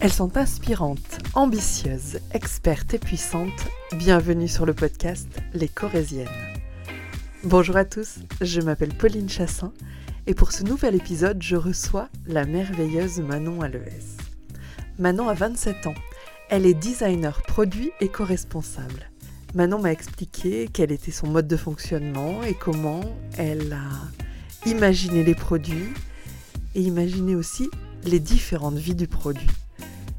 Elles sont inspirantes, ambitieuses, expertes et puissantes. Bienvenue sur le podcast Les Corésiennes. Bonjour à tous, je m'appelle Pauline Chassin et pour ce nouvel épisode, je reçois la merveilleuse Manon Alves. Manon a 27 ans. Elle est designer produit et co-responsable. Manon m'a expliqué quel était son mode de fonctionnement et comment elle a imaginé les produits et imaginé aussi les différentes vies du produit.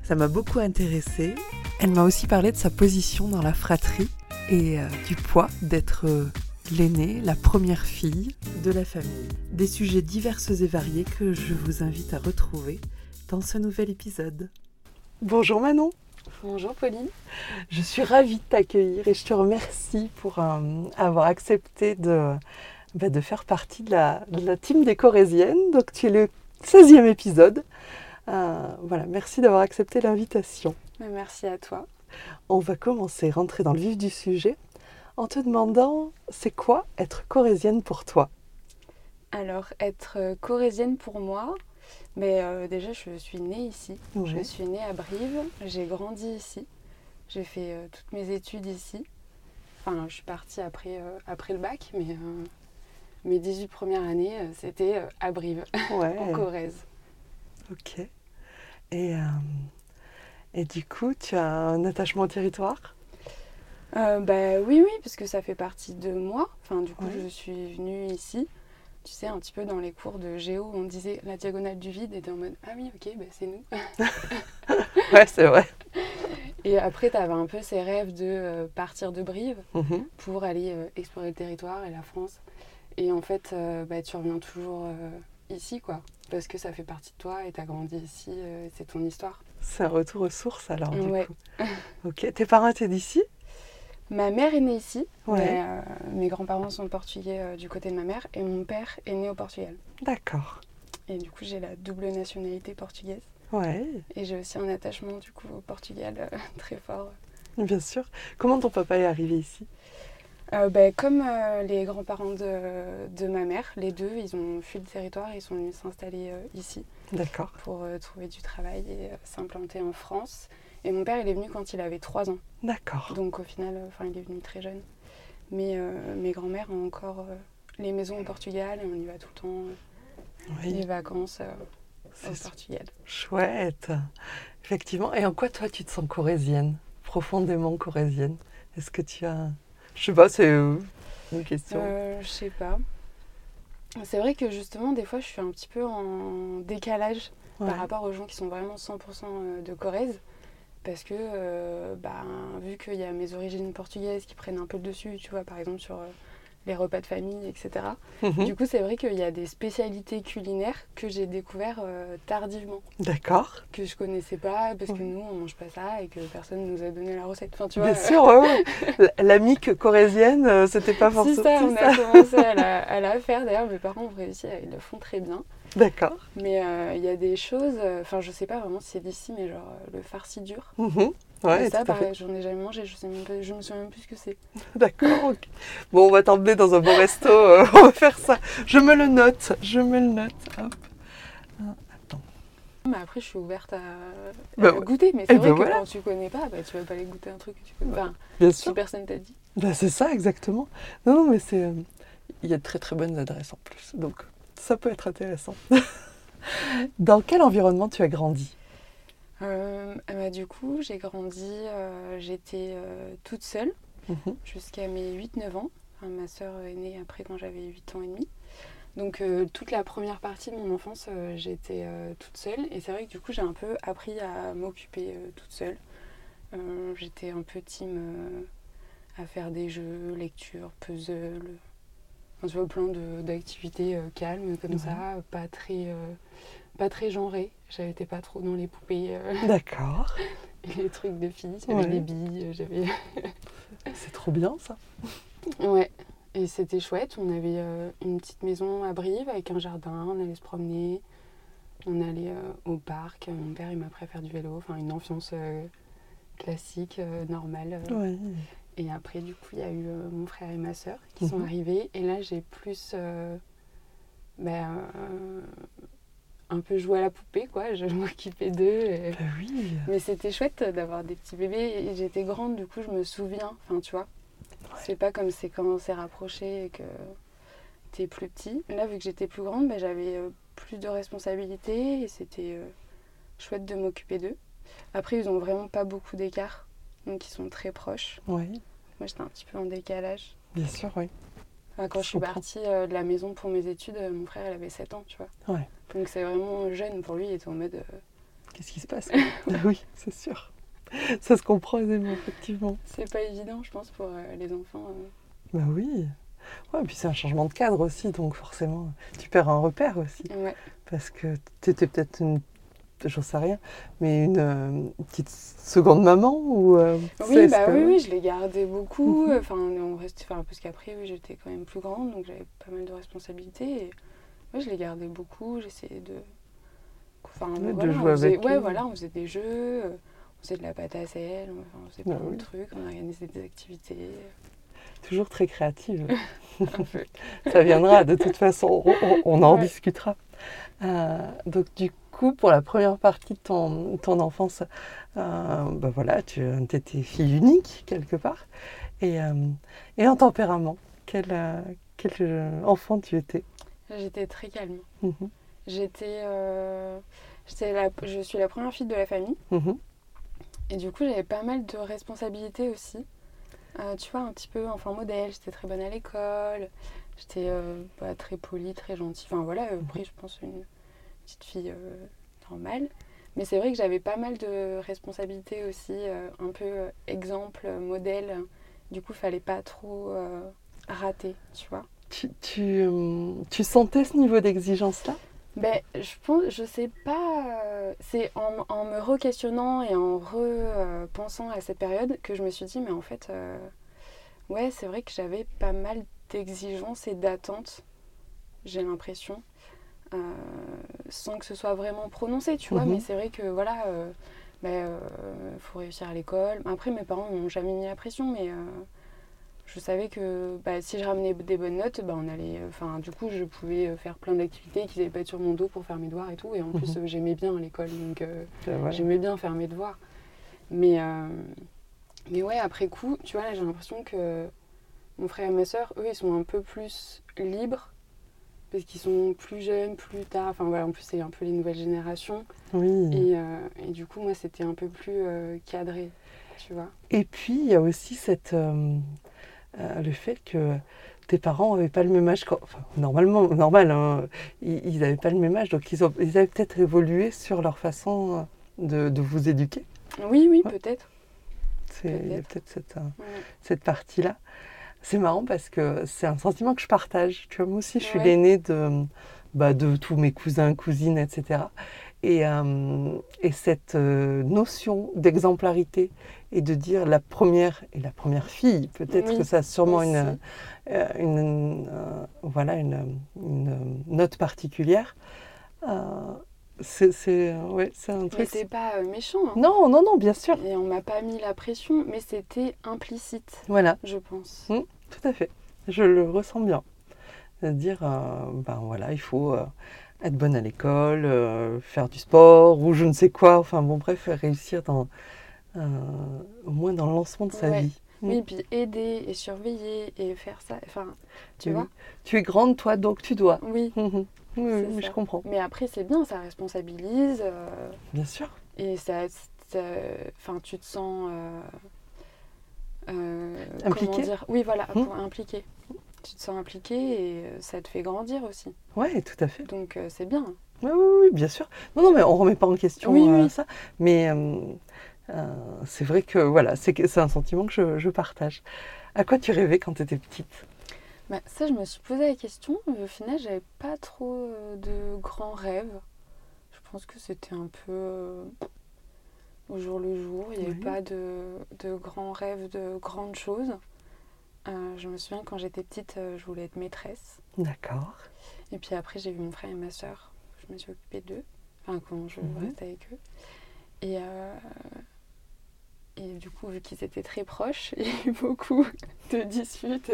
Ça m'a beaucoup intéressée. Elle m'a aussi parlé de sa position dans la fratrie et euh, du poids d'être euh, l'aînée, la première fille de la famille. Des sujets divers et variés que je vous invite à retrouver dans ce nouvel épisode. Bonjour Manon. Bonjour Pauline. Je suis ravie de t'accueillir et je te remercie pour euh, avoir accepté de, bah, de faire partie de la, de la team des Corésiennes. Donc tu es le 16e épisode. Euh, voilà, merci d'avoir accepté l'invitation. Merci à toi. On va commencer, rentrer dans le vif du sujet en te demandant c'est quoi être corésienne pour toi? Alors, être euh, corésienne pour moi, mais euh, déjà je suis née ici. Je suis née à Brive, j'ai grandi ici, j'ai fait toutes mes études ici. Enfin, je suis partie après, après le bac, mais mes 18 premières années, c'était à Brive, en Corrèze. Ok. Et, euh, et du coup, tu as un attachement au territoire? Euh, bah, Oui, oui, parce que ça fait partie de moi. Enfin, du coup, je suis venue ici. Tu sais, un petit peu dans les cours de géo, on disait la diagonale du vide, et en mode Ah oui, ok, bah, c'est nous. ouais, c'est vrai. Et après, tu avais un peu ces rêves de euh, partir de Brive mhm. pour aller explorer le territoire et la France. Et en fait, bah, tu reviens toujours ici, quoi parce que ça fait partie de toi et tu as grandi ici, euh, c'est ton histoire. C'est un retour aux sources alors, du coup. ok, tes parents étaient d'ici? Ma mère est née ici, mais, euh, mes grands-parents sont portugais euh, du côté de ma mère et mon père est né au Portugal. D'accord. Et du coup, j'ai la double nationalité portugaise. Ouais. Et j'ai aussi un attachement du coup au Portugal très fort. Bien sûr. Comment ton papa est arrivé ici? Euh, ben, comme euh, les grands-parents de, ma mère, les deux, ils ont fui le territoire ils sont venus s'installer euh, ici. D'accord. Pour trouver du travail et s'implanter en France. Et mon père, il est venu quand il avait 3 ans. D'accord. Donc au final, enfin, il est venu très jeune. Mais mes grands-mères ont encore les maisons au Portugal et on y va tout le temps. Les vacances au Portugal. Chouette. Effectivement. Et en quoi toi, tu te sens corésienne? Profondément corésienne Est-ce que tu as je sais pas, c'est euh, une question. Euh, je sais pas. C'est vrai que justement, des fois, je suis un petit peu en décalage par rapport aux gens qui sont vraiment 100% euh, de Corrèze. Parce que, bah, vu qu'il y a mes origines portugaises qui prennent un peu le dessus, tu vois, par exemple, sur les repas de famille, etc. Mhm. Du coup, c'est vrai qu'il y a des spécialités culinaires que j'ai découvert euh, tardivement. D'accord. Que je connaissais pas parce que nous, on mange pas ça et que personne nous a donné la recette. Enfin, tu vois, Bien sûr, ouais, L'amique corésienne, euh, c'était pas forcément. C'est ça, on a commencé à la, à faire. D'ailleurs, mes parents ont réussi, ils le font très bien. D'accord. Mais euh, il y a des choses, enfin, je sais pas vraiment si c'est d'ici, mais genre le farci dur. Mhm. Ouais, ça, pareil, j'en ai jamais mangé, je, sais même je me souviens même plus ce que c'est. D'accord, Bon, on va t'emmener dans un bon resto, euh, on va faire ça. Je me le note, je me le note. Hop. Ah, attends. Mais après, je suis ouverte à, bah goûter, mais c'est eh vrai ben que quand tu connais pas, bah, tu vas pas aller goûter un truc que tu connais pas. Bien sûr. Si personne t'a dit. Bah, c'est ça, exactement. Non, non, mais c'est. Euh, il y a de très très bonnes adresses en plus, donc ça peut être intéressant. dans quel environnement tu as grandi? Euh, bah, Du coup, j'ai grandi, euh, j'étais euh, toute seule mhm. jusqu'à mes 8-9 ans. ma soeur est née après quand j'avais 8 ans et demi. Donc toute la première partie de mon enfance, j'étais toute seule. Et c'est vrai que du coup, j'ai un peu appris à m'occuper toute seule. j'étais un peu team à faire des jeux, lecture, puzzle. Enfin, plein d'activités calmes comme ça, pas très pas très genrée. J'étais pas trop dans les poupées. Euh, D'accord. les trucs de filles. J'avais des billes, euh, j'avais. C'est trop bien ça. Ouais. Et c'était chouette. On avait euh, une petite maison à Brive avec un jardin. On allait se promener. On allait au parc. Mon père, il m'a à faire du vélo. Enfin, une enfance classique, normale. Ouais. Et après, du coup, il y a eu mon frère et ma soeur qui sont mhm. arrivés. Et là, j'ai plus ben, un peu joué à la poupée, quoi. Je m'occupais d'eux. Bah oui. Mais c'était chouette d'avoir des petits bébés. Et j'étais grande, du coup, je me souviens. Enfin, tu vois. C'est pas comme c'est quand on s'est rapproché et que t'es plus petit. Là, vu que j'étais plus grande, bah, j'avais euh, plus de responsabilités et c'était euh, chouette de m'occuper d'eux. Après, ils ont vraiment pas beaucoup d'écart, donc ils sont très proches. Oui, Moi, j'étais un petit peu en décalage. bien sûr, oui. Enfin, quand Je je suis comprends. partie euh, de la maison pour mes études, euh, mon frère, il avait 7 ans, tu vois. Ouais. Donc c'est vraiment jeune pour lui, il était en mode... euh, Qu'est-ce qui se passe Ah Oui, c'est sûr. Ça se comprend aisément, effectivement. c'est pas évident, je pense, pour euh, les enfants. euh. Bah oui. Ouais, puis c'est un changement de cadre aussi, donc forcément, tu perds un repère aussi. Ouais. Parce que tu étais peut-être une, j'en sais rien, mais une euh, petite seconde maman ou. euh, Oui, bah oui, oui, je les gardais beaucoup. Mhm. Enfin, on restait, enfin, parce qu'après, oui, j'étais quand même plus grande, donc j'avais pas mal de responsabilités. Et ouais, je les gardais beaucoup. J'essayais de, enfin, de voilà, jouer on faisait- avec Ouais, eux. voilà, on faisait des jeux, euh, on faisait de la pâte à sel, on, enfin, on faisait Ah plein oui. de trucs, on organisait des activités. Toujours très créative. Ça viendra de toute façon, on, en Ouais. discutera. Euh, donc du coup, pour la première partie de ton, ton enfance, euh, bah voilà, tu étais fille unique quelque part. Et, euh, et en tempérament, quel, quel enfant tu étais? J'étais très calme. Mhm, J'étais, euh, la- je suis la première fille de la famille. mhm. Et du coup, j'avais pas mal de responsabilités aussi. Euh, tu vois, un petit peu enfant modèle, j'étais très bonne à l'école, j'étais euh, bah, très polie, très gentille. Enfin voilà, euh, après, je pense une petite fille normale. Mais c'est vrai que j'avais pas mal de responsabilités aussi, un peu exemple, modèle. Du coup, fallait pas trop rater, tu vois. Tu, tu, euh, tu sentais ce niveau d'exigence-là? Ben, je pense, je sais pas. euh, c'est en, en me re-questionnant et en repensant à cette période que je me suis dit, mais en fait, euh, ouais, c'est vrai que j'avais pas mal d'exigences et d'attentes, j'ai l'impression, euh, sans que ce soit vraiment prononcé, tu vois. Mhm. Mais c'est vrai que voilà, ben, faut réussir à l'école. Après, mes parents m'ont jamais mis la pression, mais. Euh, je savais que bah, si je ramenais des bonnes notes, bah, on allait. Enfin, du coup, je pouvais euh, faire plein d'activités qui n'avaient pas être sur mon dos pour faire mes devoirs et tout. Et en plus, Mhm. euh, j'aimais bien l'école, donc euh, Euh, j'aimais bien faire mes devoirs. Mais, euh, mais ouais, après coup, tu vois, là, j'ai l'impression que mon frère et ma soeur, eux, ils sont un peu plus libres parce qu'ils sont plus jeunes, plus tard. Enfin voilà, en plus, c'est un peu les nouvelles générations. Oui. Et, euh, et du coup, moi, c'était un peu plus euh, cadré, tu vois. Et puis, il y a aussi cette, euh, le fait que tes parents n'avaient pas le même âge. Enfin, normalement, normal, hein, ils n'avaient pas le même âge, donc ils, ont, ils avaient peut-être évolué sur leur façon euh, de, de vous éduquer. Oui, oui, Ouais. peut-être. C'est- Il y a Peut-être. cette, euh, cette partie-là. C'est marrant parce que c'est un sentiment que je partage. Tu vois, moi aussi, je suis Ouais. l'aînée de, bah, de tous mes cousins, cousines, etc. Et, euh, et cette notion d'exemplarité et de dire la première et la première fille, peut-être Oui, que ça a sûrement aussi. une, euh, une, euh, voilà, une, une note particulière. Euh, c'est ouais, un Mais truc. c'est pas euh, méchant. hein. Non, non, non, bien sûr. Et on m'a pas mis la pression, mais c'était implicite, Voilà. je pense. Mm. Tout à fait. Je le ressens bien. C'est-à-dire, euh, ben voilà, il faut euh, être bonne à l'école, euh, faire du sport ou je ne sais quoi. Enfin bon, bref, réussir dans, euh, au moins dans le lancement de sa Ouais. vie. Mm. Oui, puis aider et surveiller et faire ça. Enfin, tu Oui. vois Tu es grande, toi, donc tu dois. Oui. Oui, je comprends. Mais après, c'est bien, ça responsabilise. euh, Bien sûr. et ça. Enfin, tu te sens. euh, euh, Impliqué Comment dire Oui, voilà, Mm. pour- impliqué. Tu te sens impliqué et euh, ça te fait grandir aussi. Oui, tout à fait. Donc, euh, c'est bien. Oui, oui, oui, bien sûr. Non, non, mais on ne remet pas en question Oui, euh, oui. ça. Mais euh, euh, c'est vrai que voilà, c'est un sentiment que je, je partage. À quoi tu rêvais quand tu étais petite? Bah, ça, je me suis posé la question. mais Au final, j'avais pas trop euh, de grands rêves. Je pense que c'était un peu euh, au jour le jour. Il n'y avait Oui. pas de, de grands rêves, de grandes choses. Euh, je me souviens quand j'étais petite, euh, je voulais être maîtresse. D'accord. Et puis après, j'ai vu mon frère et ma soeur. Je me suis occupée d'eux. Enfin, quand je Mhm. restais avec eux. Et, euh, et du coup, vu qu'ils étaient très proches, il y a eu beaucoup de disputes.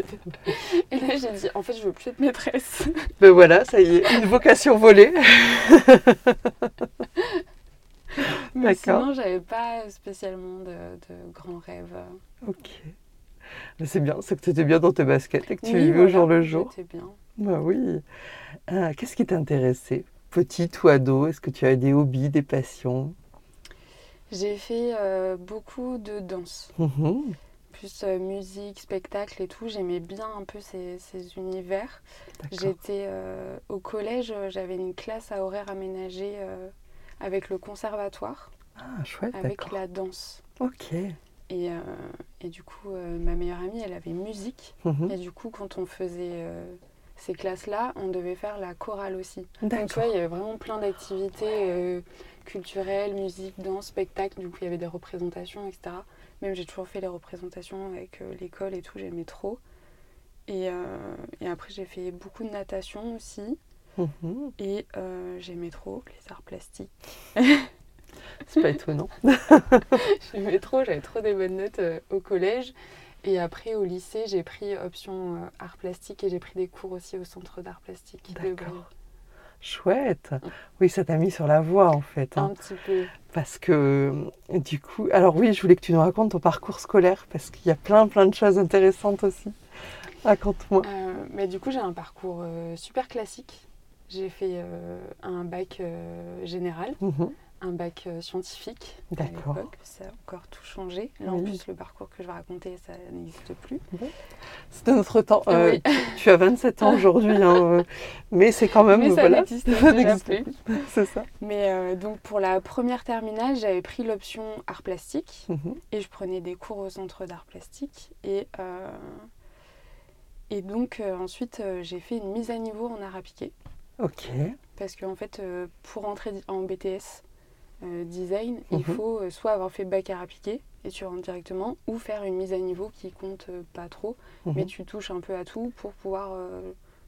Et là, j'ai dit, en fait, je veux plus être maîtresse. Ben voilà, ça y est, une vocation volée. Mais sinon, j'avais pas spécialement de, grands rêves. Ok. Mais c'est bien, c'est que tu étais bien dans tes baskets et que tu vivais au jour le jour. C'était bien. Bah oui. Euh, qu'est-ce qui t'intéressait? Petite ou ado Est-ce que tu avais des hobbies, des passions? J'ai fait euh, beaucoup de danse. Mhm. Plus euh, musique, spectacle et tout. J'aimais bien un peu ces, ces univers. J'étais au collège, j'avais une classe à horaire aménagé avec le conservatoire. Ah, chouette. Avec la danse. Ok. Et, euh, et du coup, euh, ma meilleure amie, elle avait musique. Mhm. Et du coup, quand on faisait euh, ces classes-là, on devait faire la chorale aussi. Donc, tu vois, il y avait vraiment plein d'activités culturelles, musique, danse, spectacle. Du coup, il y avait des représentations, etc. Même j'ai toujours fait les représentations avec l'école et tout, j'aimais trop. Et, et après, j'ai fait beaucoup de natation aussi. Mhm. Et j'aimais trop les arts plastiques. C'est pas étonnant. J'aimais trop, j'avais trop des bonnes notes euh, au collège. Et après, au lycée, j'ai pris option euh, art plastique et j'ai pris des cours aussi au centre d'art plastique. D'accord. Chouette. Oui, ça t'a mis sur la voie en fait. Hein. Un petit peu. Parce que euh, du coup, alors oui, je voulais que tu nous racontes ton parcours scolaire parce qu'il y a plein plein de choses intéressantes aussi. Raconte-moi. mais du coup, j'ai un parcours super classique. J'ai fait un bac général. Mhm un bac euh, scientifique à l'époque. Ça a encore tout changé. Là, en plus, le parcours que je vais raconter, ça n'existe plus. C'était notre temps. Euh, tu as 27 ans aujourd'hui, hein, euh, mais c'est quand même. Mais ça n'existe plus. c'est ça. Mais donc, pour la première terminale, j'avais pris l'option art plastique mhm. et je prenais des cours au centre d'art plastique. Et, et donc, ensuite, j'ai fait une mise à niveau en art appliqué. Ok. Parce qu'en fait, pour entrer en BTS, euh, design, il mhm. faut euh, soit avoir fait bac à appliqué et tu rentres directement, ou faire une mise à niveau qui compte euh, pas trop, mhm. mais tu touches un peu à tout pour pouvoir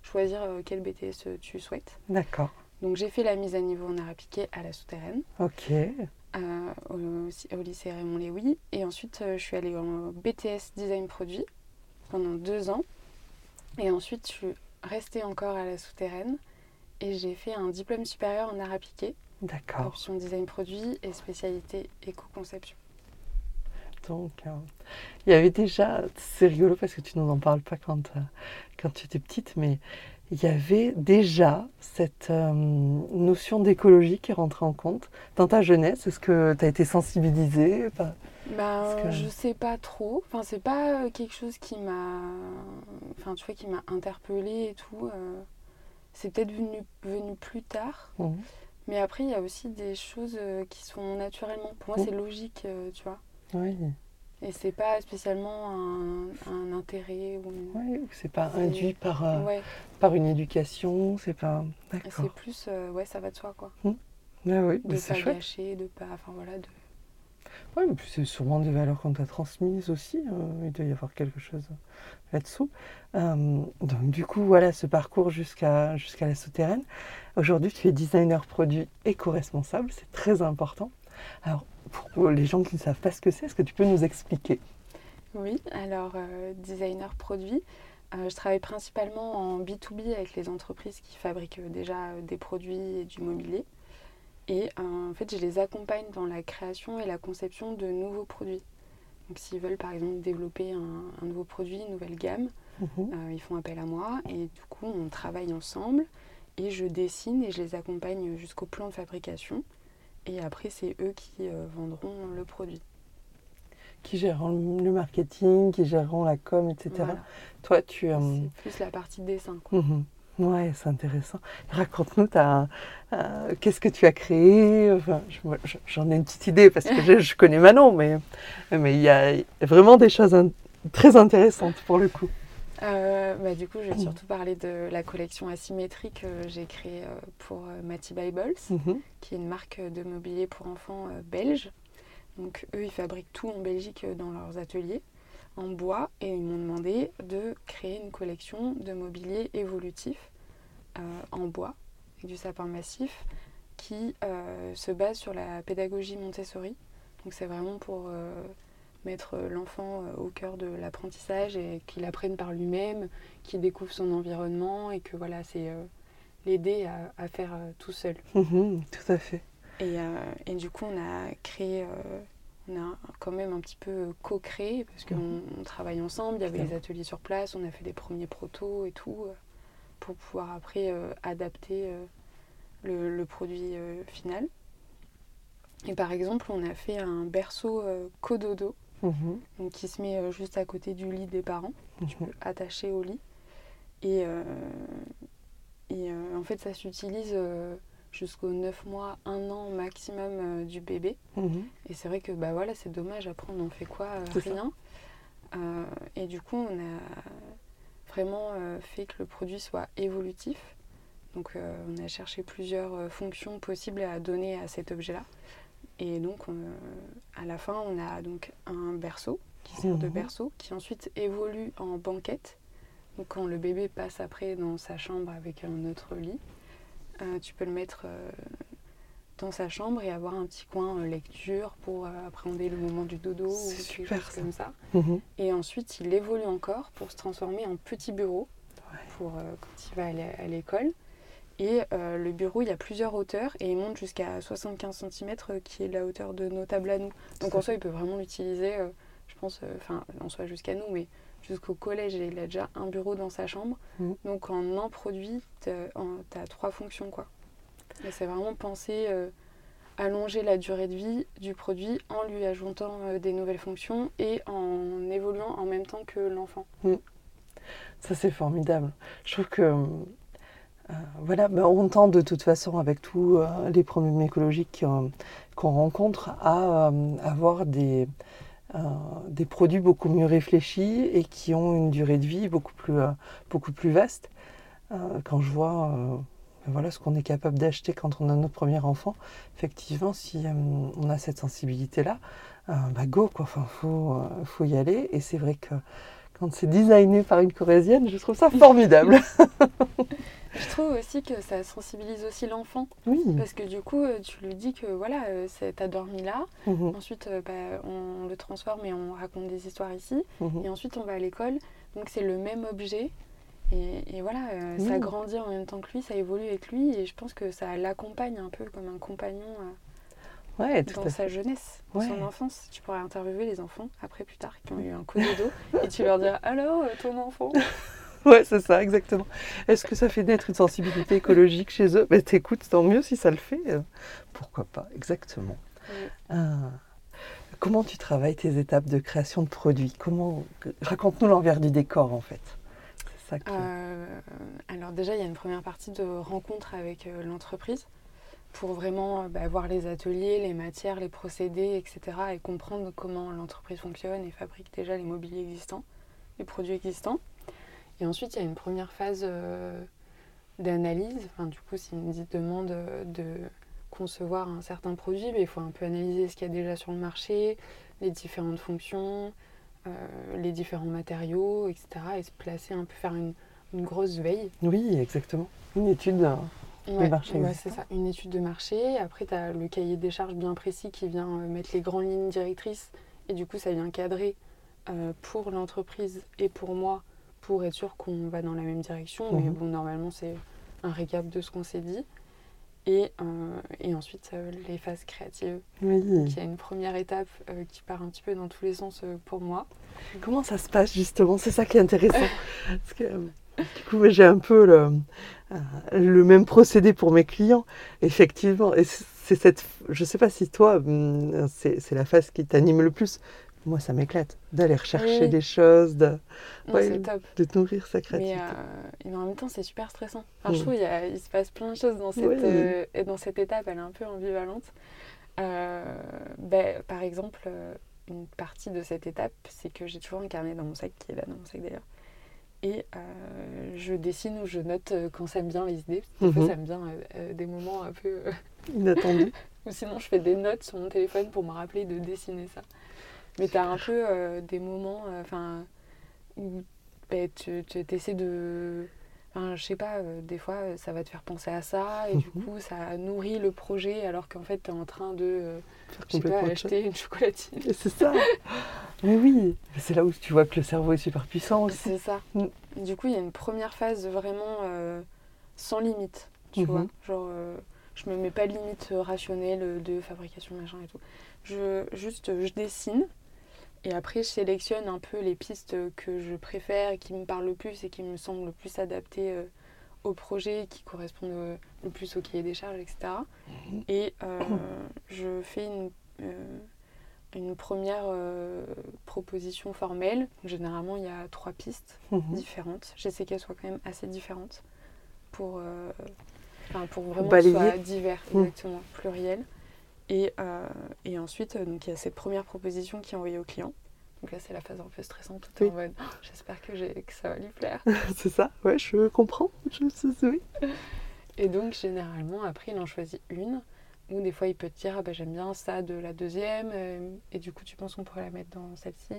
choisir quel BTS tu souhaites. D'accord. Donc j'ai fait la mise à niveau en art appliqué à la souterraine. Ok. au, lycée Raymond Léwy. Et ensuite, je suis allée en BTS design produit pendant deux ans. Et ensuite, je suis restée encore à la souterraine et j'ai fait un diplôme supérieur en art appliqué D'accord. Option design produit et spécialité éco-conception. Donc, euh, il y avait déjà, c'est rigolo parce que tu nous en parles pas quand, euh, quand tu étais petite, mais il y avait déjà cette euh, notion d'écologie qui rentrait en compte dans ta jeunesse. Est-ce que tu as été sensibilisée bah, Je sais pas trop. Enfin, c'est pas quelque chose qui m'a, enfin, tu vois, qui m'a interpellée et tout. c'est peut-être venu, venu plus tard. Mmh. Mais après, il y a aussi des choses euh, qui sont naturellement. Pour moi, c'est logique, euh, tu vois. Oui. Et c'est pas spécialement un, intérêt. Ou Oui, c'est pas induit par, euh, par une éducation. C'est pas. C'est plus, ouais, ça va de soi, quoi. Mmh. Ah oui, de pas gâcher, de pas. Enfin voilà, de. Oui, mais c'est sûrement des valeurs qu'on t'a transmises aussi. Hein. il doit y avoir quelque chose là-dessous. Euh, donc du coup, voilà ce parcours jusqu'à la souterraine. Aujourd'hui, tu es designer produit éco-responsable, c'est très important. Alors, pour les gens qui ne savent pas ce que c'est, est-ce que tu peux nous expliquer? Oui, alors euh, designer produit, euh, je travaille principalement en B2B avec les entreprises qui fabriquent déjà des produits et du mobilier. Et en fait, je les accompagne dans la création et la conception de nouveaux produits. Donc s'ils veulent par exemple développer un, nouveau produit, une nouvelle gamme, mhm. euh, ils font appel à moi et du coup on travaille ensemble et je dessine et je les accompagne jusqu'au plan de fabrication. Et après c'est eux qui euh, vendront le produit. Qui gèrent le marketing, qui gèrent la com, etc. Toi tu... Euh, c'est plus la partie dessin. Quoi. Mhm. Ouais, c'est intéressant. Raconte-nous, euh, qu'est-ce que tu as créé? Enfin, J'en ai une petite idée parce que je, connais Manon, mais, mais il y a vraiment des choses très intéressantes pour le coup. Euh, bah, du coup, je vais surtout parler de la collection asymétrique que j'ai créée euh, pour Matty Bibles, mhm. qui est une marque de mobilier pour enfants belge. Donc, eux, ils fabriquent tout en Belgique dans leurs ateliers en bois et ils m'ont demandé de créer une collection de mobilier évolutif euh, en bois avec du sapin massif qui euh, se base sur la pédagogie Montessori. Donc c'est vraiment pour, euh, mettre l'enfant au cœur de l'apprentissage et qu'il apprenne par lui-même, qu'il découvre son environnement et que voilà, c'est l'aider à, faire tout seul. Mhm, tout à fait. Et, et, du coup, on a créé on a quand même un petit peu co-créé parce qu'on mhm. travaille ensemble. Il y avait les ateliers sur place, on a fait les premiers protos et tout euh, pour pouvoir après euh, adapter euh, le, produit final. Et par exemple, on a fait un berceau cododo mhm. qui se met juste à côté du lit des parents, tu peux attacher au lit. Et, et en fait, ça s'utilise jusqu'aux 9 mois, 1 an maximum euh, du bébé. Mhm. Et c'est vrai que bah voilà, c'est dommage, après on en fait quoi euh, Rien. Euh, et du coup, on a vraiment fait que le produit soit évolutif. Donc on a cherché plusieurs fonctions possibles à donner à cet objet-là. Et donc à la fin, on a donc un berceau qui sert de mhm. berceau, qui ensuite évolue en banquette. Donc quand le bébé passe après dans sa chambre avec un autre lit, tu peux le mettre euh, dans sa chambre et avoir un petit coin euh, lecture pour appréhender le moment du dodo ou quelque chose comme ça. Mhm. Et ensuite, il évolue encore pour se transformer en petit bureau pour quand il va aller à l'école. Et le bureau, il y a plusieurs hauteurs et il monte jusqu'à 75 cm qui est la hauteur de nos tables à nous. Donc en soi, il peut vraiment l'utiliser, je pense, enfin en soi jusqu'à nous, mais jusqu'au collège et il a déjà un bureau dans sa chambre. Mm. Donc en un produit, tu as trois fonctions. quoi. Et c'est vraiment penser euh, allonger la durée de vie du produit en lui ajoutant euh, des nouvelles fonctions et en évoluant en même temps que l'enfant. Mm. Ça c'est formidable. Je trouve que euh, voilà, bah, on tend de toute façon avec tous les problèmes écologiques qu'on rencontre à avoir des des produits beaucoup mieux réfléchis et qui ont une durée de vie beaucoup plus, euh, beaucoup vaste. Euh, quand je vois ben voilà ce qu'on est capable d'acheter quand on a notre premier enfant, effectivement, si on a cette sensibilité-là, bah go, quoi. Enfin, faut, faut y aller. Et c'est vrai que quand c'est designé par une corésienne, je trouve ça formidable. Je trouve aussi que ça sensibilise aussi l'enfant. Oui. Parce que du coup, euh, tu lui dis que voilà, euh, t'as dormi là. Mhm. Ensuite, euh, bah, on le transforme et on raconte des histoires ici. Mhm. Et ensuite, on va à l'école. Donc, c'est le même objet. Et, voilà, ça grandit en même temps que lui, ça évolue avec lui. Et je pense que ça l'accompagne un peu comme un compagnon ouais, dans sa jeunesse, dans son enfance. Tu pourrais interviewer les enfants après, plus tard, qui ont eu un coup de dos. et tu leur diras Alors, ton enfant? Ouais, c'est ça, exactement. Est-ce que ça fait naître une sensibilité écologique chez eux? Ben, T'écoutes, tant mieux si ça le fait. Euh, pourquoi pas, exactement. Ah. Comment tu travailles tes étapes de création de produits? Comment Raconte-nous l'envers du décor, en fait. Ça euh, alors déjà, il y a une première partie de rencontre avec euh, l'entreprise pour vraiment bah, voir les ateliers, les matières, les procédés, etc. et comprendre comment l'entreprise fonctionne et fabrique déjà les mobiliers existants, les produits existants. Et ensuite, il y a une première phase euh, d'analyse. Du coup, s'il me demande de concevoir un certain produit, mais il faut un peu analyser ce qu'il y a déjà sur le marché, les différentes fonctions, euh, les différents matériaux, etc. Et se placer un peu, faire une, grosse veille. Oui, exactement. Une étude marché. Ouais, c'est ça, une étude de marché. Après, tu as le cahier des charges bien précis qui vient euh, mettre les grandes lignes directrices. Et du coup, ça vient cadrer pour l'entreprise et pour moi pour être sûr qu'on va dans la même direction. Mais mhm. bon, normalement, c'est un récap de ce qu'on s'est dit. Et, euh, et ensuite, euh, les phases créatives. Oui. y a une première étape euh, qui part un petit peu dans tous les sens pour moi. Comment ça se passe justement? C'est ça qui est intéressant. Parce que, du coup, j'ai un peu le, le, même procédé pour mes clients. Effectivement, et c'est cette, je sais pas si toi, hum, c'est la phase qui t'anime le plus moi, ça m'éclate d'aller rechercher des choses, de, de nourrir sa créativité. Mais, euh, en même temps, c'est super stressant. Enfin, Je trouve qu'il il se passe plein de choses dans cette, euh, et dans cette étape, elle est un peu ambivalente. Euh, ben, par exemple, une partie de cette étape, c'est que j'ai toujours un carnet dans mon sac, qui est là dans mon sac d'ailleurs. Et je dessine ou je note quand ça me vient les idées. Des fois, mhm. ça me vient des moments un peu inattendus. ou sinon, je fais des notes sur mon téléphone pour me rappeler de dessiner ça. Mais tu as un peu euh, des moments euh, enfin où bah, tu essaies de. Enfin, je sais pas, euh, des fois ça va te faire penser à ça et du mhm. coup ça nourrit le projet alors qu'en fait tu es en train de je sais pas, acheter une chocolatine. C'est ça Mais oui, c'est là où tu vois que le cerveau est super puissant aussi. C'est ça. Mm. Du coup, il y a une première phase vraiment euh, sans limite, tu vois. Mhm. Genre, euh, je me mets pas de limite rationnelle de fabrication, machin et tout. Je, juste, je dessine. Et après, je sélectionne un peu les pistes que je préfère qui me parlent le plus et qui me semblent le plus adaptées euh, au projet, qui correspondent le plus au cahier des charges, etc. Et mhm. je fais une une première euh, proposition formelle. Généralement, il y a trois pistes mhm. différentes. J'essaie qu'elles soient quand même assez différentes pour, euh, pour vraiment que soit divers, mhm. exactement, pluriel. Et, euh, et ensuite, donc, il y a cette première proposition qui est envoyée au client. Donc là, c'est la phase un peu stressante. Oh, j'espère que, que ça va lui plaire. c'est ça, ouais, je comprends. Je, oui. Et donc, généralement, après, il en choisit une. Ou des fois, il peut te dire ah bah, j'aime bien ça de la deuxième, euh, et du coup, tu penses qu'on pourrait la mettre dans celle-ci.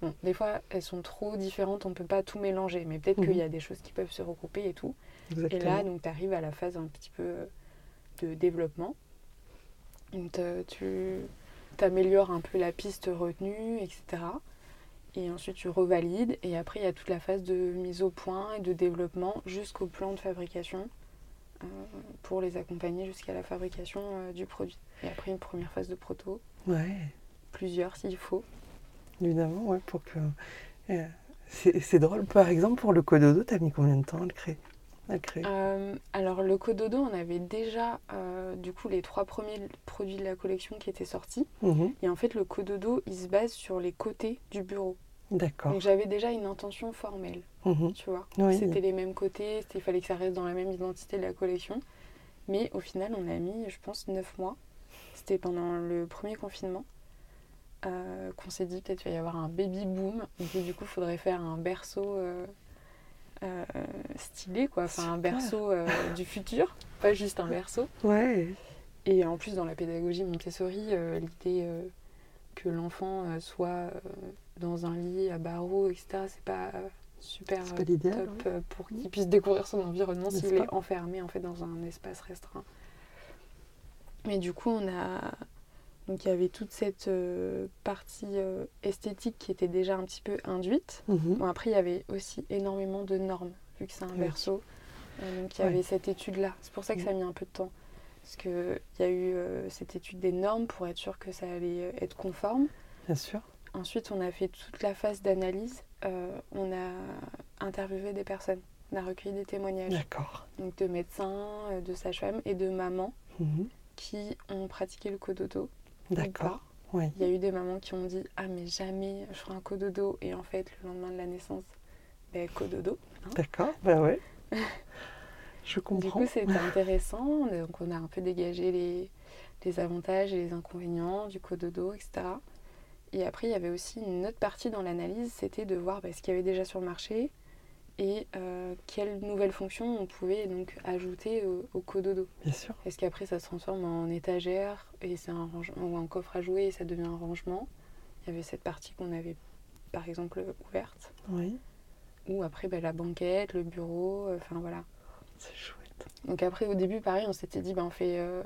Bon, des fois, elles sont trop différentes, on ne peut pas tout mélanger, mais peut-être qu'il y a mhm. des choses qui peuvent se regrouper et tout. Et là, donc, tu arrives à la phase un petit peu euh, de développement. Donc, tu améliores un peu la piste retenue, etc. Et ensuite, tu revalides. Et après, il y a toute la phase de mise au point et de développement jusqu'au plan de fabrication. Euh, pour les accompagner jusqu'à la fabrication euh, du produit. Et après une première phase de proto. Ouais. Plusieurs s'il faut. Évidemment, ouais, pour que. Euh, c'est drôle, par exemple, pour le Cododo, tu as mis combien de temps à le créer, Alors, le Cododo, on avait déjà du coup les trois premiers produits de la collection qui étaient sortis. Mhm. Et en fait, le Cododo, il se base sur les côtés du bureau. D'accord. Donc j'avais déjà une intention formelle, mhm. tu vois. C'était les mêmes côtés, il fallait que ça reste dans la même identité de la collection. Mais au final, on a mis, je pense, 9 mois. C'était pendant le premier confinement euh, qu'on s'est dit peut-être qu'il va y avoir un baby boom. Et du coup, il faudrait faire un berceau euh, euh, stylé, quoi. Enfin, un berceau du futur, pas juste un berceau. Ouais. Et en plus, dans la pédagogie Montessori, l'idée que l'enfant soit dans un lit à barreaux, etc., c'est pas super pas top euh, pour qu'il puisse découvrir son environnement s'il est enfermé en fait dans un espace restreint. Mais du coup, on a donc il y avait toute cette euh, partie euh, esthétique qui était déjà un petit peu induite. Mhm. Bon, après, il y avait aussi énormément de normes, vu que c'est un berceau. donc il y avait cette étude-là. C'est pour ça que ça a mis un peu de temps. Parce qu'il y a eu cette étude des normes pour être sûr que ça allait être conforme. Bien sûr. Ensuite, on a fait toute la phase d'analyse. Euh, on a interviewé des personnes. On a recueilli des témoignages. D'accord. Donc de médecins, euh, de sages-femmes et de mamans mhm. qui ont pratiqué le cododo. D'accord. Il y a eu des mamans qui ont dit Ah, mais jamais je ferai un cododo. Et en fait, le lendemain de la naissance, ben, cododo. Hein. D'accord, ben ouais. je comprends. Du coup, c'était intéressant. Donc, on a un peu dégagé les, les avantages et les inconvénients du cododo, etc. Et après, il y avait aussi une autre partie dans l'analyse, c'était de voir bah, ce qu'il y avait déjà sur le marché et euh, quelles nouvelles fonctions on pouvait donc ajouter au, cododo. Bien sûr. Est-ce qu'après ça se transforme en étagère et c'est un rangement, ou en coffre à jouer et ça devient un rangement Il y avait cette partie qu'on avait par exemple ouverte. Oui. Ou après bah, la banquette, le bureau, euh, enfin voilà. C'est chouette. Donc après au début pareil on s'était dit bah, on fait... Euh,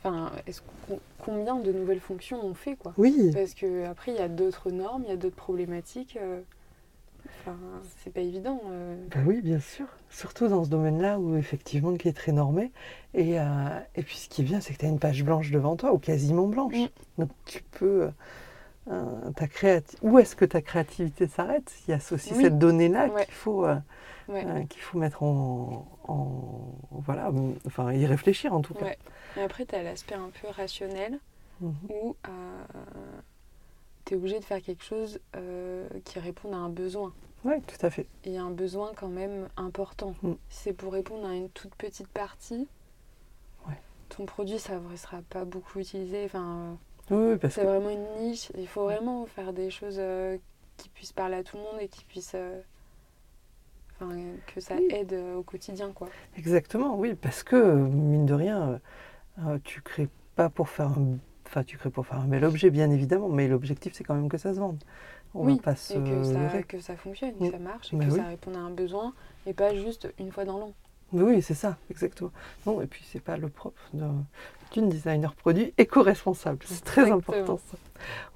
Enfin, est-ce combien de nouvelles fonctions on fait quoi? Oui. Parce que après il y a d'autres normes, il y a d'autres problématiques. Euh, enfin, c'est pas évident. Euh. Ben oui, bien sûr. Surtout dans ce domaine-là où effectivement qui est très normé. Et, euh, et puis ce qui est bien, c'est que tu as une page blanche devant toi ou quasiment blanche. Mm. Donc tu peux ta Où est-ce que ta créativité s'arrête? Il y a aussi cette donnée-là qu'il faut qu'il faut mettre en, voilà, enfin y réfléchir en tout cas. Et après, tu as l'aspect un peu rationnel mhm. où euh, tu es obligé de faire quelque chose euh, qui réponde à un besoin. Oui, tout à fait. Et un besoin quand même important. Mm. Si c'est pour répondre à une toute petite partie, ton produit, ça ne sera pas beaucoup utilisé. Enfin, oui, c'est vraiment une niche. Il faut vraiment faire des choses euh, qui puissent parler à tout le monde et qui puissent que ça aide au quotidien quoi. Exactement, oui, parce que mine de rien, euh, tu crées pas pour faire un... Enfin, tu crées pour faire un bel objet, bien évidemment, mais l'objectif, c'est quand même que ça se vende. On oui, va pas se et que ça, que ça fonctionne, que ça marche, et que ça réponde à un besoin, et pas juste une fois dans l'an. Oui, c'est ça, exactement. Non, et puis c'est pas le propre d'une designer produit éco-responsable. C'est très important ça.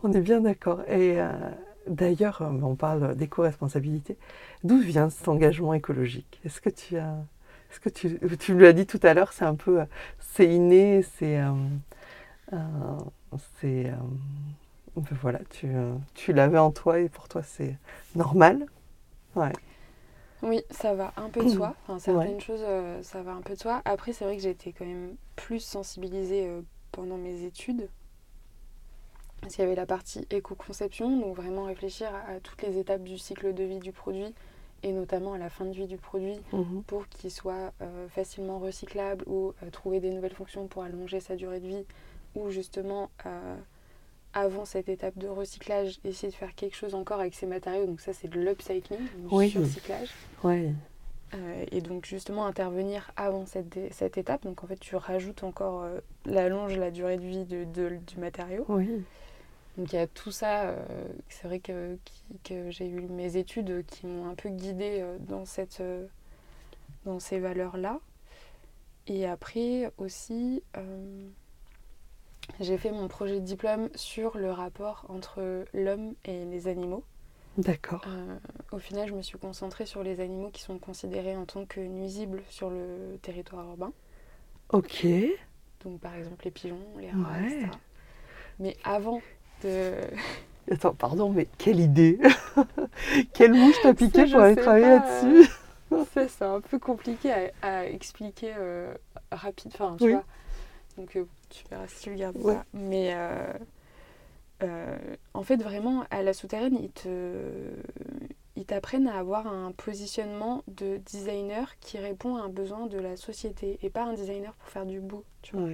On est bien d'accord. Et euh, d'ailleurs, euh, on parle d'éco-responsabilité. D'où vient cet engagement écologique? Est-ce que tu as. Est-ce que tu, tu l'as dit tout à l'heure, c'est un peu. C'est inné, c'est. Euh, c'est. voilà, tu, tu l'avais en toi et pour toi c'est normal. Ouais. Oui, ça va un peu de soi. Enfin, certaines choses, euh, ça va un peu de soi. Après, c'est vrai que j'ai été quand même plus sensibilisée euh, pendant mes études. Parce qu'il y avait la partie éco-conception, donc vraiment réfléchir à, toutes les étapes du cycle de vie du produit et notamment à la fin de vie du produit mhm. pour qu'il soit euh, facilement recyclable ou trouver des nouvelles fonctions pour allonger sa durée de vie ou justement avant cette étape de recyclage, essayer de faire quelque chose encore avec ces matériaux. Donc ça, c'est de l'upcycling, du. Oui. Euh, et donc justement intervenir avant cette, cette, étape. Donc en fait, tu rajoutes encore euh, l'allonge, la durée de vie de, du matériau. Oui. Donc il y a tout ça. Euh, c'est vrai que, que j'ai eu mes études qui m'ont un peu guidée dans, cette, dans ces valeurs-là. Et après aussi j'ai fait mon projet de diplôme sur le rapport entre l'homme et les animaux. D'accord. Euh, au final, je me suis concentrée sur les animaux qui sont considérés en tant que nuisibles sur le territoire urbain. Ok. Donc, par exemple, les pigeons, les rats, etc. Mais avant de. Attends, pardon, mais quelle idée Quelle mouche t'as piqué pour aller travailler là-dessus C'est un peu compliqué à, expliquer euh, rapide. Enfin, tu vois. Donc, euh, tu verras si tu le gardes ça. Mais euh, euh, en fait, vraiment, à la souterraine, ils te ils t'apprennent à avoir un positionnement de designer qui répond à un besoin de la société et pas un designer pour faire du beau. Tu vois.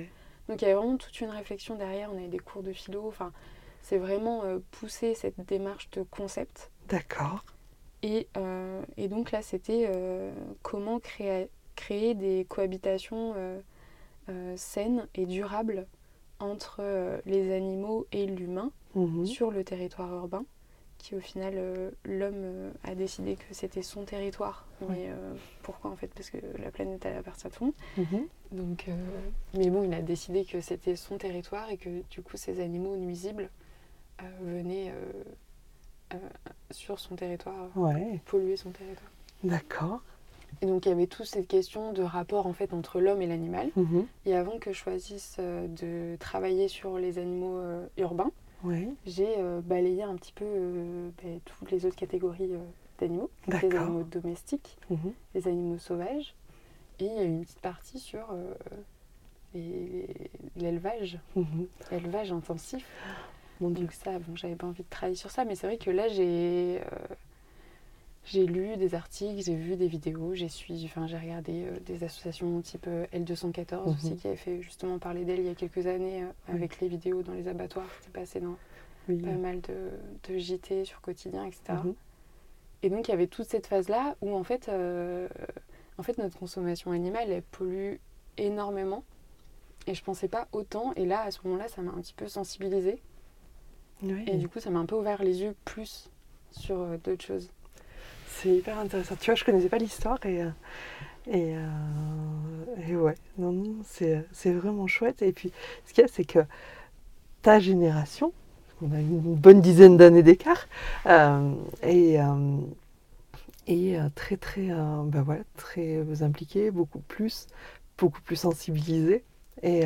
Donc il y a vraiment toute une réflexion derrière. On a des cours de philo. Enfin, c'est vraiment euh, pousser cette démarche de concept. D'accord. Et, et, donc là, c'était comment créer, créer des cohabitations saine et durable entre euh, les animaux et l'humain mhm. sur le territoire urbain, qui au final, euh, l'homme a décidé que c'était son territoire. Mais pourquoi en fait? Parce que la planète, elle appartient à tout le monde. Mhm. Donc, mais bon, il a décidé que c'était son territoire et que du coup, ces animaux nuisibles venaient sur son territoire, polluer son territoire. D'accord. Et donc il y avait toute cette question de rapport en fait entre l'homme et l'animal. Mhm. Et avant que je choisisse euh, de travailler sur les animaux euh, urbains, j'ai euh, balayé un petit peu ben, toutes les autres catégories d'animaux, les animaux domestiques, mhm. les animaux sauvages, et il y a eu une petite partie sur l'élevage, mhm. l'élevage intensif. Donc ça, bon, j'avais pas envie de travailler sur ça, mais c'est vrai que là j'ai j'ai lu des articles, j'ai vu des vidéos, j'ai enfin, j'ai regardé euh, des associations type euh, L214 aussi mhm. qui avait fait justement parler d'elle il y a quelques années euh, avec les vidéos dans les abattoirs. C'était passé dans pas mal de, de, JT sur quotidien, etc. Mhm. Et donc il y avait toute cette phase-là où en fait, en fait notre consommation animale elle pollue énormément. Et je pensais pas autant. Et là, à ce moment-là, ça m'a un petit peu sensibilisée. Et du coup, ça m'a un peu ouvert les yeux plus sur d'autres choses c'est hyper intéressant. Tu vois, je connaissais pas l'histoire et, euh, et, euh, et, ouais, non, non, c'est vraiment chouette. Et puis, ce qu'il y a, c'est que ta génération, on a une bonne dizaine d'années d'écart, euh, et, et très, très, ben voilà, très impliquée, beaucoup plus, beaucoup plus sensibilisée. Et,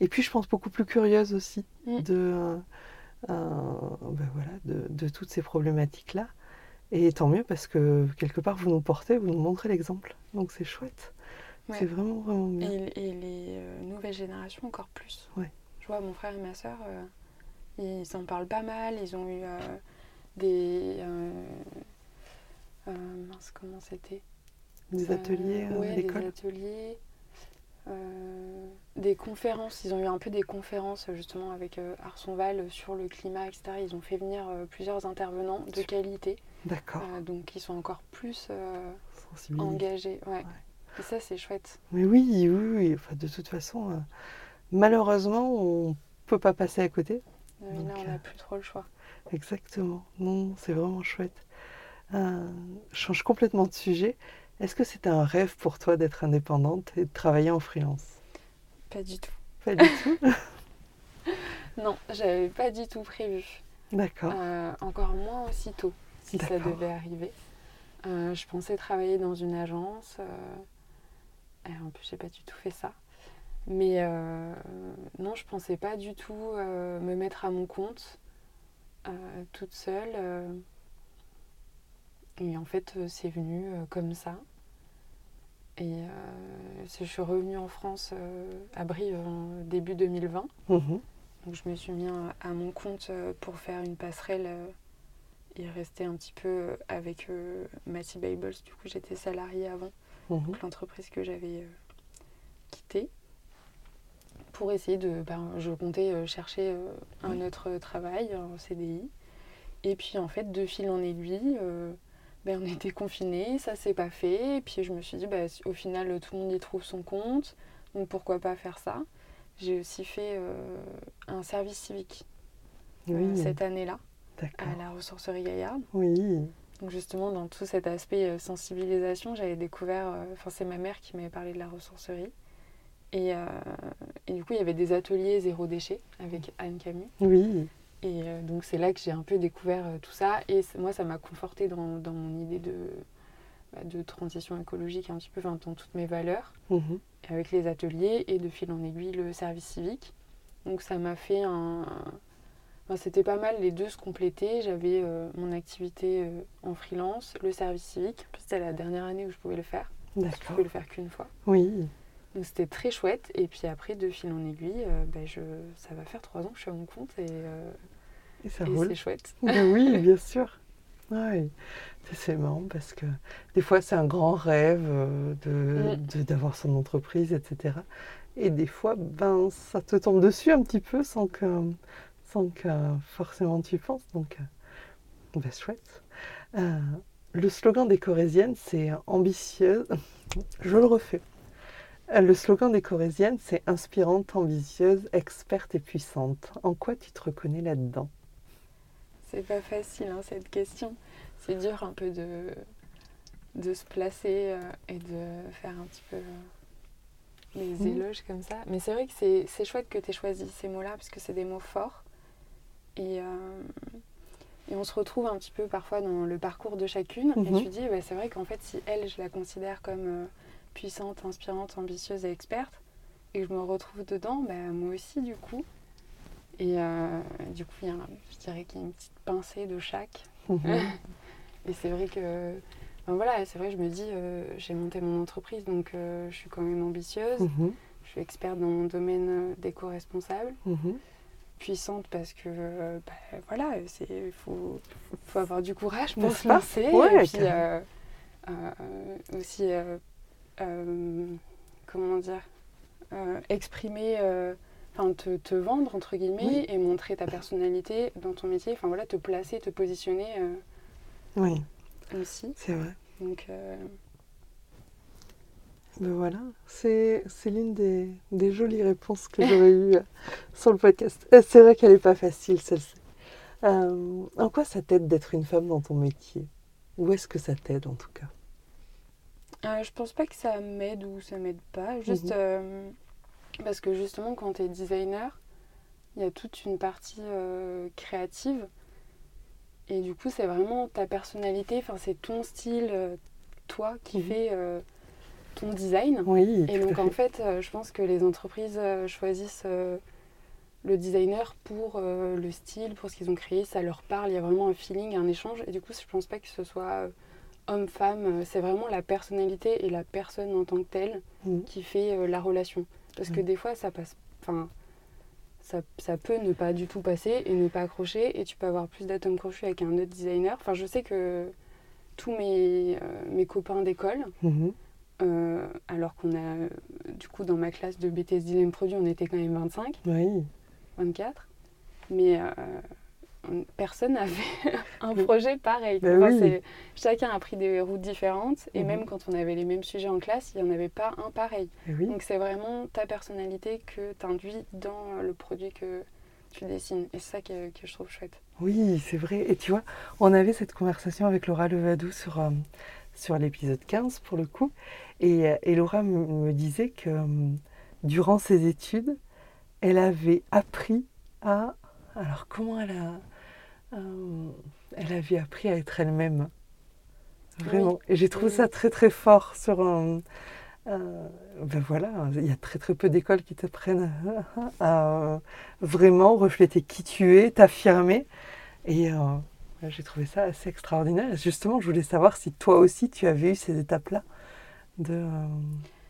et puis, je pense beaucoup plus curieuse aussi mm. de, ben voilà, de, de toutes ces problématiques-là. Et tant mieux parce que quelque part vous nous portez, vous nous montrez l'exemple. Donc c'est chouette. C'est vraiment, vraiment bien. Et, les euh, nouvelles générations encore plus. Ouais. Je vois mon frère et ma soeur, euh, ils en parlent pas mal. Ils ont eu euh, des. mince, comment c'était? Des ateliers à l'école Des ateliers. Des conférences, ils ont eu un peu des conférences justement avec Arsonval sur le climat, etc. Ils ont fait venir plusieurs intervenants de qualité D'accord. Euh, donc ils sont encore plus euh, engagés. Ouais. Et ça, c'est chouette. Mais oui, oui, oui. Enfin, de toute façon, euh, malheureusement, on ne peut pas passer à côté. Oui, là, on n'a plus trop le choix. Exactement. Non, c'est vraiment chouette. change complètement de sujet. Est-ce que c'était un rêve pour toi d'être indépendante et de travailler en freelance? Pas du tout. Pas du tout Non, j'avais pas du tout prévu. D'accord. Euh, encore moins aussitôt, si ça devait arriver. Euh, je pensais travailler dans une agence. Euh, en plus, j'ai pas du tout fait ça. Mais non, je pensais pas du tout me mettre à mon compte toute seule. Et en fait, c'est venu comme ça. Et je suis revenue en France à Brive en début 2020. Donc je me suis mis à, mon compte euh, pour faire une passerelle euh, et rester un petit peu euh, avec Matty Babels. Du coup, j'étais salariée avant, mhm. l'entreprise que j'avais quittée. Pour essayer de. Ben, je comptais chercher un autre travail, un CDI. Et puis en fait, de fil en aiguille, ben, on était confinés, ça s'est pas fait. Et puis je me suis dit, ben, au final, tout le monde y trouve son compte. Donc pourquoi pas faire ça j'ai aussi fait euh, un service civique euh, cette année-là à la ressourcerie Gaillarde. Oui. Donc justement, dans tout cet aspect euh, sensibilisation, j'avais découvert, enfin c'est ma mère qui m'avait parlé de la ressourcerie. Et, et, du coup, il y avait des ateliers zéro déchet avec Anne Camus. Oui. Et donc c'est là que j'ai un peu découvert tout ça. Et moi, ça m'a conforté dans, dans, mon idée de, bah, de transition écologique, un petit peu, enfin, dans toutes mes valeurs. Mhm avec les ateliers et de fil en aiguille le service civique. Donc ça m'a fait un... C'était pas mal, les deux se complétaient. J'avais euh, mon activité euh, en freelance, le service civique. C'était la dernière année où je pouvais le faire. Je pouvais le faire qu'une fois. Oui. Donc c'était très chouette. Et puis après, de fil en aiguille, euh, ben je... ça va faire trois ans que je suis à mon compte et, et, c'est chouette. Ben oui, bien sûr. Oui, c'est marrant parce que des fois c'est un grand rêve euh, mm. d'avoir son entreprise, etc. Et des fois, ben, ça te tombe dessus un petit peu sans que, sans que forcément tu y penses. Donc, euh, ben, chouette. Euh, le slogan des Corésiennes, c'est ambitieuse. Je le refais. Le slogan des Corésiennes, c'est inspirante, ambitieuse, experte et puissante. En quoi tu te reconnais là-dedans? C'est pas facile hein, cette question. C'est dur un peu de, de se placer euh, et de faire un petit peu les euh, mhm. éloges comme ça. Mais c'est vrai que c'est chouette que tu aies choisi ces mots-là parce que c'est des mots forts. Et, euh, et, on se retrouve un petit peu parfois dans le parcours de chacune. Et tu dis, c'est vrai qu'en fait, si elle, je la considère comme puissante, inspirante, ambitieuse et experte, et que je me retrouve dedans, bah, moi aussi, du coup. Et euh, du coup, y a, je dirais qu'il y a une petite pincée de chaque. Mhm. et c'est vrai que, voilà, c'est vrai, je me dis, euh, j'ai monté mon entreprise, donc euh, je suis quand même ambitieuse. Mhm. Je suis experte dans mon domaine d'éco-responsable. Mhm. Puissante parce que, bah, voilà, il faut, faut, avoir du courage pour se lancer. et puis aussi, comment dire, exprimer te, te, vendre entre guillemets et montrer ta personnalité dans ton métier, enfin voilà, te placer, te positionner. Euh, oui. Aussi. C'est vrai. Donc. Euh, ben voilà, c'est l'une des, des, jolies réponses que j'aurais eues euh, sur le podcast. C'est vrai qu'elle n'est pas facile celle-ci. en quoi ça t'aide d'être une femme dans ton métier? Où est-ce que ça t'aide en tout cas? Je pense pas que ça m'aide ou ça m'aide pas. Juste. Mhm. Parce que justement, quand tu es designer, il y a toute une partie euh, créative. Et du coup, c'est vraiment ta personnalité, c'est ton style, euh, toi, qui fait euh, ton design. Oui, et donc, en fait, je pense que les entreprises choisissent le designer pour le style, pour ce qu'ils ont créé. Ça leur parle, il y a vraiment un feeling, un échange. Et du coup, je pense pas que ce soit homme-femme. C'est vraiment la personnalité et la personne en tant que telle mhm. qui fait la relation. Parce que mm. des fois, ça passe. Enfin, ça, ça, peut ne pas du tout passer et ne pas accrocher. Et tu peux avoir plus d'atomes crochus avec un autre designer. Enfin, je sais que tous mes, euh, mes copains d'école, mm-hmm. euh, alors qu'on a, du coup, dans ma classe de BTS Design Produit, on était quand même 25, oui. 24. Mais euh, personne n'avait un projet pareil. Ben chacun a pris des routes différentes et mhm. même quand on avait les mêmes sujets en classe, il n'y en avait pas un pareil. Donc c'est vraiment ta personnalité que tu induis dans le produit que tu dessines. Et c'est ça que, je trouve chouette. Oui, c'est vrai. Et tu vois, on avait cette conversation avec Laura Levadou sur, euh, sur l'épisode 15 pour le coup. Et, Laura me disait que durant ses études, elle avait appris à... Alors comment elle a... elle avait appris à être elle-même. Vraiment. Et j'ai trouvé ça très très fort sur un... ben voilà, il y a très très peu d'écoles qui t'apprennent à, vraiment refléter qui tu es, t'affirmer. Et euh, j'ai trouvé ça assez extraordinaire. Justement, je voulais savoir si toi aussi tu avais eu ces étapes-là euh,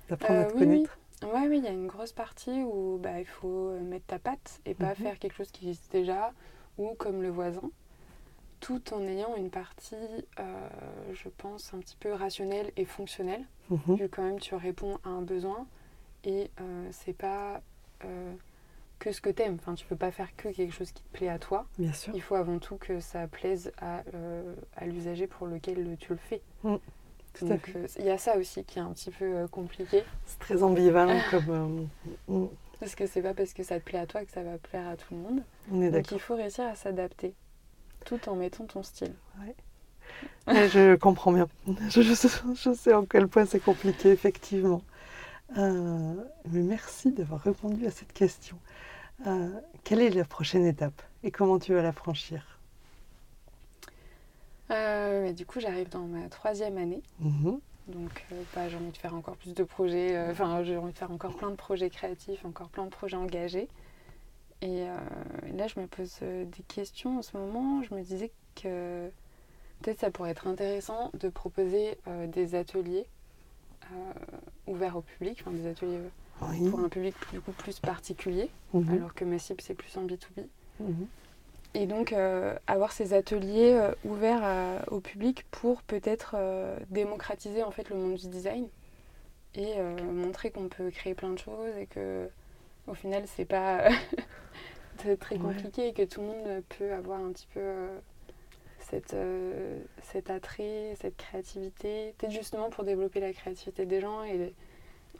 d'apprendre à te oui, connaître. Oui. oui, il y a une grosse partie où bah, il faut mettre ta patte et pas mhm. faire quelque chose qui existe déjà ou comme le voisin tout en ayant une partie, euh, je pense, un petit peu rationnelle et fonctionnelle, mhm. vu quand même tu réponds à un besoin et euh, c'est pas euh, que ce que tu aimes. Enfin, tu peux pas faire que quelque chose qui te plaît à toi. Bien sûr. Il faut avant tout que ça plaise à, à l'usager pour lequel tu le fais. Mm. Donc il y a ça aussi qui est un petit peu compliqué. C'est très ambivalent comme. Parce que c'est pas parce que ça te plaît à toi que ça va plaire à tout le monde. On est Donc il faut réussir à s'adapter tout en mettant ton style. je comprends bien. Je, sais en quel point c'est compliqué, effectivement. Euh, mais merci d'avoir répondu à cette question. Euh, quelle est la prochaine étape et comment tu vas la franchir? Euh, Du coup, j'arrive dans ma troisième année. Mhm. Donc, bah, j'ai envie de faire encore plus de projets. Enfin, j'ai envie de faire encore plein de projets créatifs, encore plein de projets engagés. Et euh, là, je me pose euh, des questions en ce moment. Je me disais que peut-être ça pourrait être intéressant de proposer euh, des ateliers ouverts au public, enfin des ateliers pour un public du coup plus particulier, mhm. alors que ma cible c'est plus en B2B. Mhm. Et donc avoir ces ateliers ouverts au public pour peut-être démocratiser en fait le monde du design et montrer qu'on peut créer plein de choses et que au final c'est pas très compliqué et que tout le monde peut avoir un petit peu euh, cette, euh, cet attrait, cette créativité. Peut-être justement pour développer la créativité des gens et,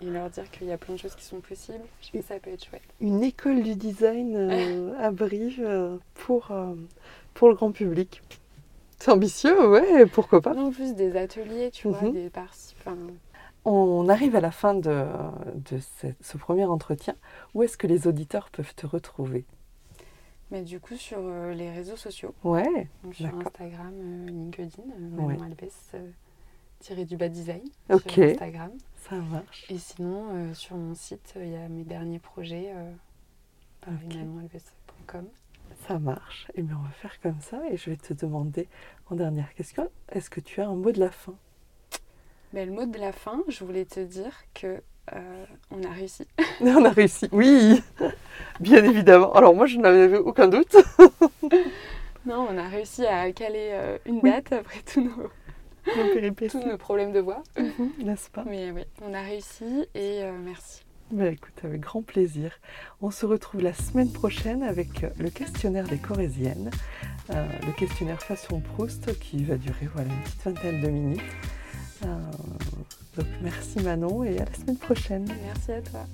et leur dire qu'il y a plein de choses qui sont possibles. Je pense que ça peut être chouette. Une école du design euh, à Brive pour, pour le grand public. C'est ambitieux, ouais, pourquoi pas. En plus des ateliers, tu vois, mhm. des On arrive à la fin de, de ce premier entretien. Où est-ce que les auditeurs peuvent te retrouver? Mais du coup, sur euh, les réseaux sociaux. Ouais. sur Instagram, euh, LinkedIn, euh, Manon Albès, tiré du bas design. Sur Instagram. Ça marche. Et sinon, sur mon site, il y a mes derniers projets, par okay. Ça marche. Et eh bien, on va faire comme ça. Et je vais te demander en dernière question est-ce que tu as un mot de la fin? Ben, Le mot de la fin, je voulais te dire que euh, on a réussi. on a réussi, oui, bien évidemment. Alors moi, je n'avais aucun doute. non, on a réussi à caler euh, une date après tous nos, tous nos problèmes de voix. Mhm, n'est-ce pas? Mais oui, on a réussi et euh, merci. Bah, écoute, avec grand plaisir. On se retrouve la semaine prochaine avec le questionnaire des Corésiennes, le questionnaire façon Proust qui va durer voilà, une petite vingtaine de minutes. Donc merci Manon et à la semaine prochaine. Merci à toi.